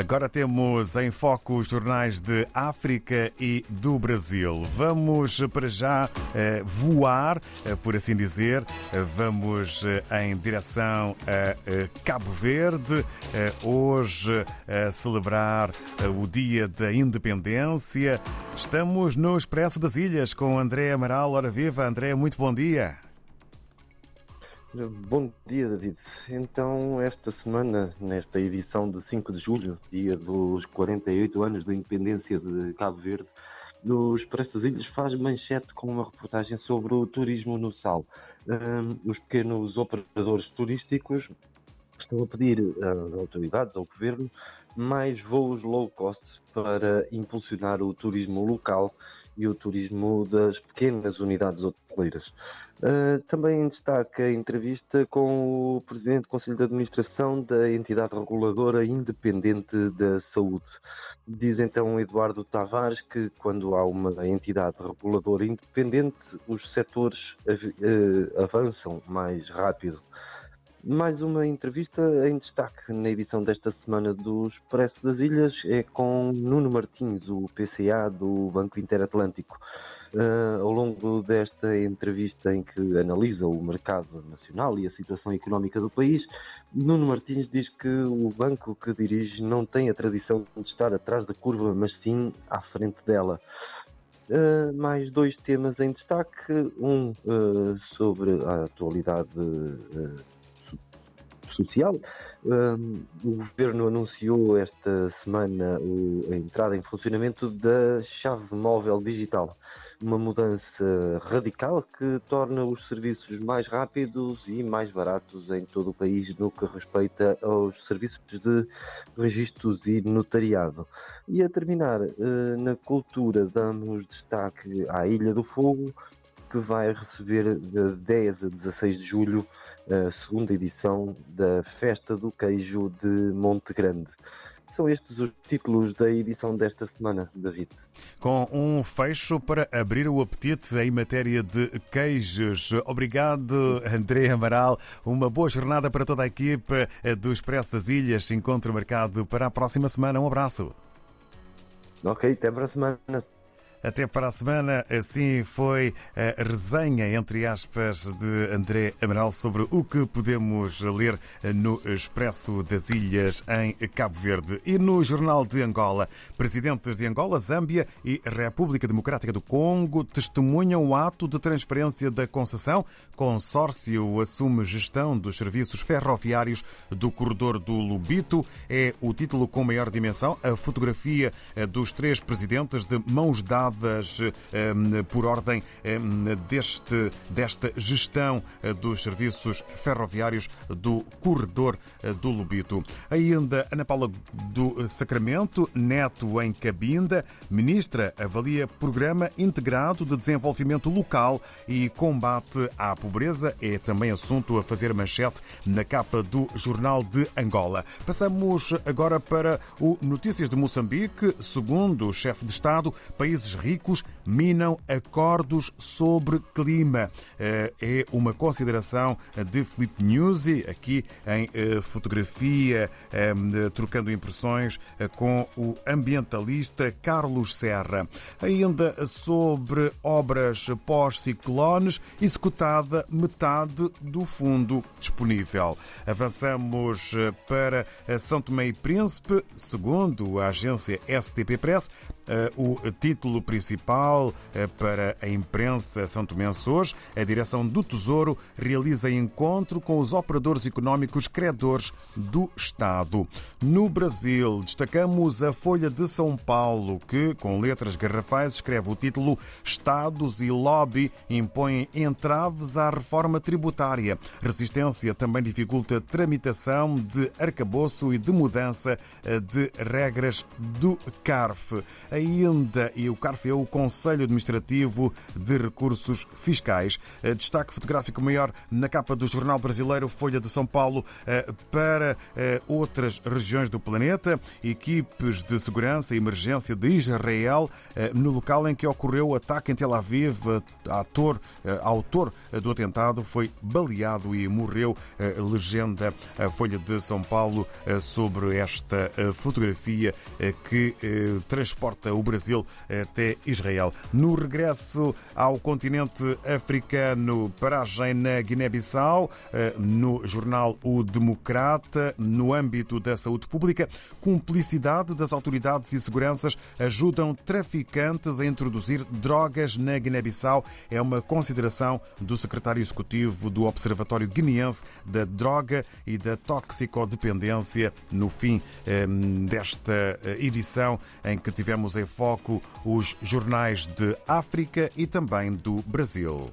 Agora temos em foco os jornais de África e do Brasil. Vamos para já eh, voar, eh, por assim dizer. Eh, vamos em direção a Cabo Verde, hoje a celebrar o Dia da Independência. Estamos no Expresso das Ilhas com André Amaral. Ora viva, André, muito bom dia. Bom dia, David. Então, esta semana, nesta edição de 5 de julho, dia dos 48 anos da independência de Cabo Verde, nos Expresso Ilhas faz manchete com uma reportagem sobre o turismo no sal. Um, os pequenos operadores turísticos estão a pedir às autoridades, ao governo, mais voos low cost para impulsionar o turismo local e o turismo das pequenas unidades hoteleiras. Uh, também destaca a entrevista com o Presidente do Conselho de Administração da entidade reguladora independente da saúde. Diz então Eduardo Tavares que quando há uma entidade reguladora independente, os setores uh, avançam mais rápido. Mais uma entrevista em destaque na edição desta semana do Expresso das Ilhas é com Nuno Martins, o PCA do Banco Interatlântico. Uh, ao longo desta entrevista em que analisa o mercado nacional e a situação económica do país, Nuno Martins diz que o banco que dirige não tem a tradição de estar atrás da curva, mas sim à frente dela. Uh, mais dois temas em destaque, um uh, sobre a atualidade social. Um, o governo anunciou esta semana a entrada em funcionamento da chave móvel digital, uma mudança radical que torna os serviços mais rápidos e mais baratos em todo o país no que respeita aos serviços de registros e notariado. E a terminar, eh, na cultura, damos destaque à Ilha do Fogo, que vai receber de 10 a 16 de julho a segunda edição da Festa do Queijo de Monte Grande. São estes os títulos da edição desta semana, David. Com um fecho para abrir o apetite em matéria de queijos. Obrigado, André Amaral. Uma boa jornada para toda a equipa do Expresso das Ilhas. Encontro marcado para a próxima semana. Um abraço. Ok, até para a semana. Até para a semana. Assim foi a resenha, entre aspas, de André Amaral sobre o que podemos ler no Expresso das Ilhas em Cabo Verde. E no Jornal de Angola, presidentes de Angola, Zâmbia e República Democrática do Congo testemunham o ato de transferência da concessão. Consórcio assume gestão dos serviços ferroviários do corredor do Lubito. É o título com maior dimensão. A fotografia dos três presidentes de mãos dadas Ehm, por ordem ehm, deste, desta gestão eh, dos serviços ferroviários do corredor eh, do Lubito. Ainda Ana Paula do Sacramento, neto em Cabinda, ministra avalia programa integrado de desenvolvimento local e combate à pobreza. É também assunto a fazer manchete na capa do Jornal de Angola. Passamos agora para o Notícias de Moçambique. Segundo o chefe de Estado, países ricos minam acordos sobre clima. Eh, é uma consideração de Felipe Nuzzi, aqui em eh, fotografia, eh, trocando impressões com o ambientalista Carlos Serra. Ainda sobre obras pós-ciclones, executada metade do fundo disponível. Avançamos para São Tomé e Príncipe, segundo a agência STP Press, o título principal eh, para a imprensa São Tomense hoje. A direção do Tesouro realiza encontro com os operadores económicos credores do Estado. No Brasil, destacamos a Folha de São Paulo, que, com letras garrafais, escreve o título Estados e lobby impõem entraves à reforma tributária. Resistência também dificulta tramitação de arcabouço e de mudança eh, de regras do CARF. Ainda, e o CARF é o Conselho Administrativo de Recursos Fiscais. Destaque fotográfico maior na capa do jornal brasileiro Folha de São Paulo para outras regiões do planeta. Equipes de segurança e emergência de Israel no local em que ocorreu o ataque em Tel Aviv. Ator, autor do atentado foi baleado e morreu. Legenda Folha de São Paulo sobre esta fotografia que transporta o Brasil até Israel. No regresso ao continente africano, paragem na Guiné-Bissau, no jornal O Democrata, no âmbito da saúde pública, cumplicidade das autoridades e seguranças ajudam traficantes a introduzir drogas na Guiné-Bissau. É uma consideração do secretário executivo do Observatório Guineense da Droga e da Toxicodependência no fim desta edição em que tivemos em foco os jornais de África e também do Brasil.